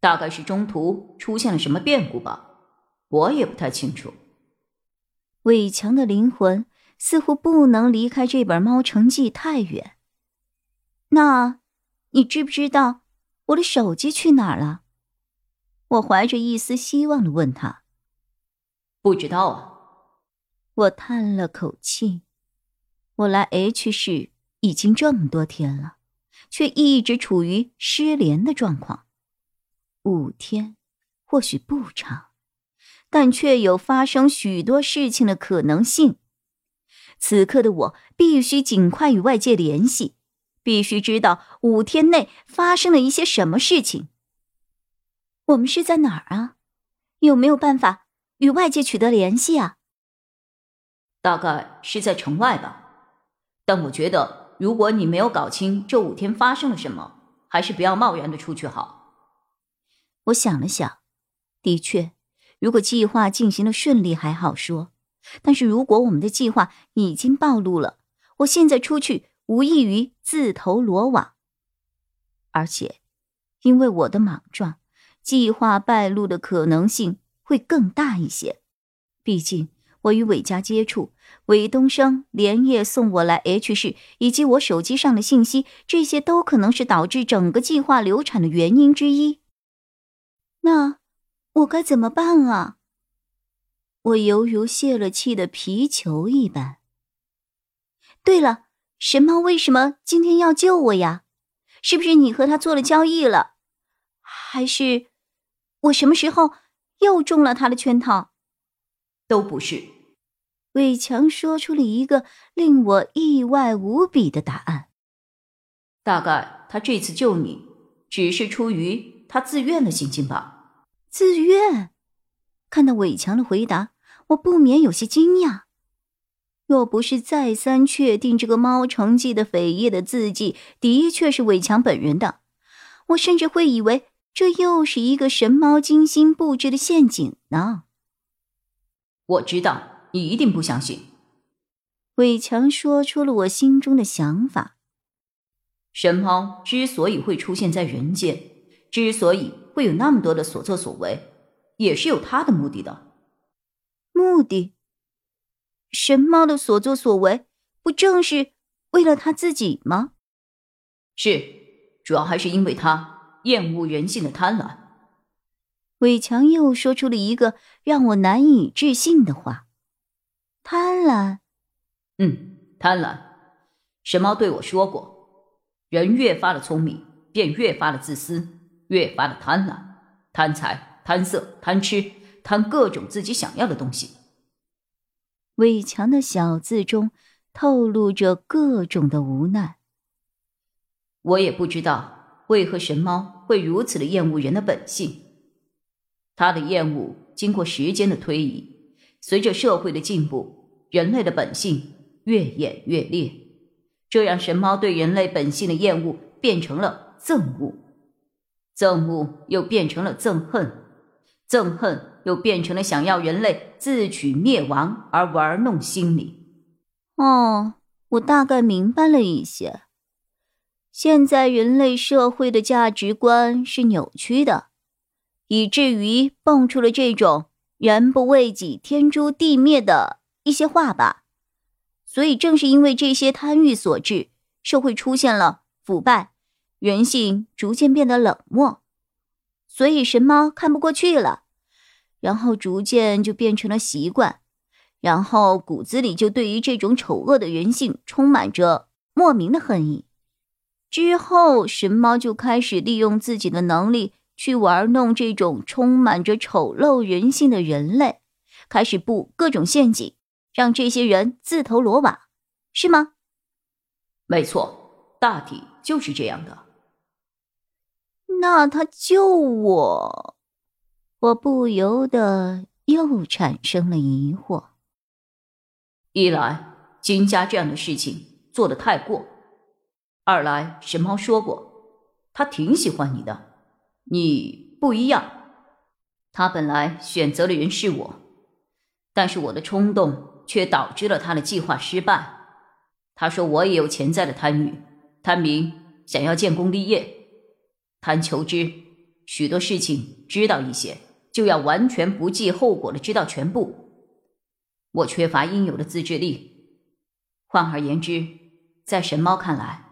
大概是中途出现了什么变故吧，我也不太清楚。伟强的灵魂似乎不能离开这本《猫城记》太远。那，你知不知道我的手机去哪儿了？我怀着一丝希望的问他。不知道啊。我叹了口气。我来 H 市已经这么多天了，却一直处于失联的状况。五天，或许不长，但却有发生许多事情的可能性。此刻的我必须尽快与外界联系，必须知道五天内发生了一些什么事情。我们是在哪儿啊？有没有办法与外界取得联系啊？大概是在城外吧，但我觉得，如果你没有搞清这五天发生了什么，还是不要贸然的出去好。我想了想，的确，如果计划进行的顺利还好说，但是如果我们的计划已经暴露了，我现在出去无异于自投罗网。而且，因为我的莽撞，计划败露的可能性会更大一些。毕竟，我与韦家接触，韦东升连夜送我来 H 市，以及我手机上的信息，这些都可能是导致整个计划流产的原因之一。那我该怎么办啊？我犹如泄了气的皮球一般。对了，神猫为什么今天要救我呀？是不是你和他做了交易了？还是我什么时候又中了他的圈套？都不是。伟强说出了一个令我意外无比的答案。大概他这次救你，只是出于……他自愿的心情吧？自愿？看到伟强的回答，我不免有些惊讶。若不是再三确定这个猫城记的扉页的字迹的确是伟强本人的，我甚至会以为这又是一个神猫精心布置的陷阱呢。我知道你一定不相信。伟强说出了我心中的想法：神猫之所以会出现在人间。之所以会有那么多的所作所为，也是有他的目的的。目的？神猫的所作所为，不正是为了他自己吗？是，主要还是因为他厌恶人性的贪婪。伟强又说出了一个让我难以置信的话：贪婪？嗯，贪婪。神猫对我说过，人越发的聪明，便越发的自私。越发的贪婪，贪财、贪色、贪吃、贪各种自己想要的东西。伟强的小字中透露着各种的无奈。我也不知道为何神猫会如此的厌恶人的本性。他的厌恶经过时间的推移，随着社会的进步，人类的本性越演越烈，这让神猫对人类本性的厌恶变成了憎恶。憎恶又变成了憎恨，憎恨又变成了想要人类自取灭亡而玩弄心理。哦，我大概明白了一些。现在人类社会的价值观是扭曲的，以至于蹦出了这种“人不为己，天诛地灭”的一些话吧。所以，正是因为这些贪欲所致，社会出现了腐败。人性逐渐变得冷漠，所以神猫看不过去了，然后逐渐就变成了习惯，然后骨子里就对于这种丑恶的人性充满着莫名的恨意。之后，神猫就开始利用自己的能力去玩弄这种充满着丑陋人性的人类，开始布各种陷阱，让这些人自投罗网，是吗？没错，大体就是这样的。那他救我，我不由得又产生了疑惑。一来，金家这样的事情做的太过；二来，神猫说过，他挺喜欢你的，你不一样。他本来选择的人是我，但是我的冲动却导致了他的计划失败。他说我也有潜在的贪欲，贪名，想要建功立业，贪求知，许多事情知道一些，就要完全不计后果的知道全部。我缺乏应有的自制力。换而言之，在神猫看来，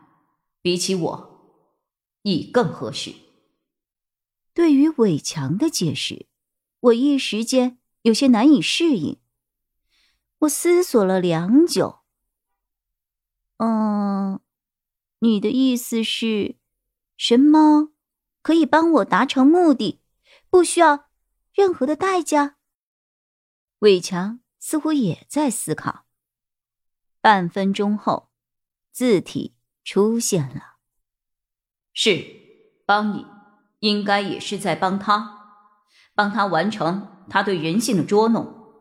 比起我，亦更合适。对于伟强的解释。我一时间有些难以适应。我思索了良久。嗯，你的意思是，神猫可以帮我达成目的，不需要任何的代价？伟强似乎也在思考。半分钟后，字体出现了。是，帮你，应该也是在帮他。帮他完成他对人性的捉弄，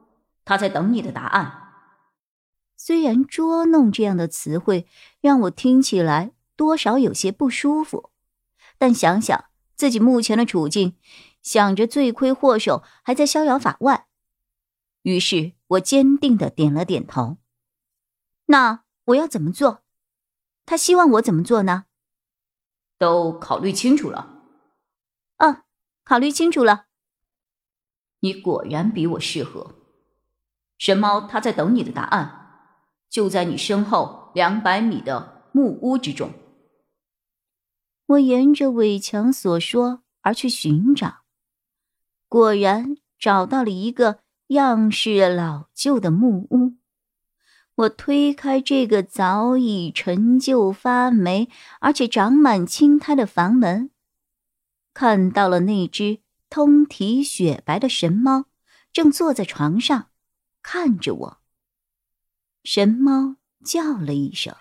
他在等你的答案。虽然“捉弄”这样的词汇让我听起来多少有些不舒服，但想想自己目前的处境，想着罪魁祸首还在逍遥法外，于是我坚定的点了点头。那我要怎么做？他希望我怎么做呢？都考虑清楚了。嗯，考虑清楚了。你果然比我适合，神猫，他在等你的答案，就在你身后两百米的木屋之中。我沿着伟强所说而去寻找，果然找到了一个样式老旧的木屋。我推开这个早已陈旧发霉，而且长满青苔的房门，看到了那只。通体雪白的神猫正坐在床上，看着我。神猫叫了一声，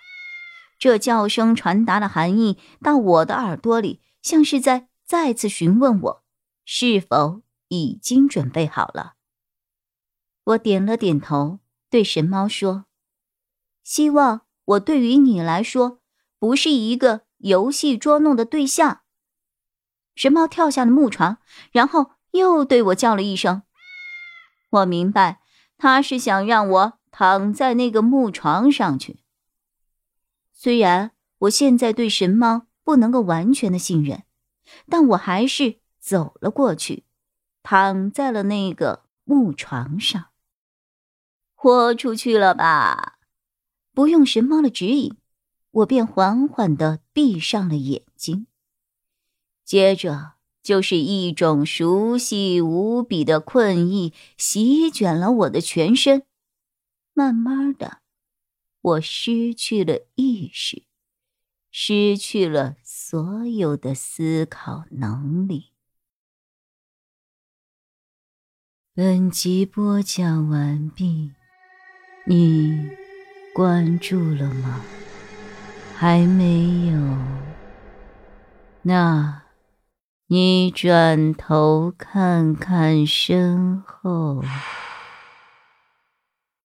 这叫声传达的含义到我的耳朵里，像是在再次询问我是否已经准备好了。我点了点头，对神猫说：“希望我对于你来说不是一个游戏捉弄的对象。”神猫跳下了木床，然后又对我叫了一声。我明白，他是想让我躺在那个木床上去。虽然我现在对神猫不能够完全的信任，但我还是走了过去，躺在了那个木床上。豁出去了吧？不用神猫的指引，我便缓缓的闭上了眼睛。接着就是一种熟悉无比的困意席卷了我的全身，慢慢的，我失去了意识，失去了所有的思考能力。本集播讲完毕，你关注了吗？还没有？那。你转头看看身后。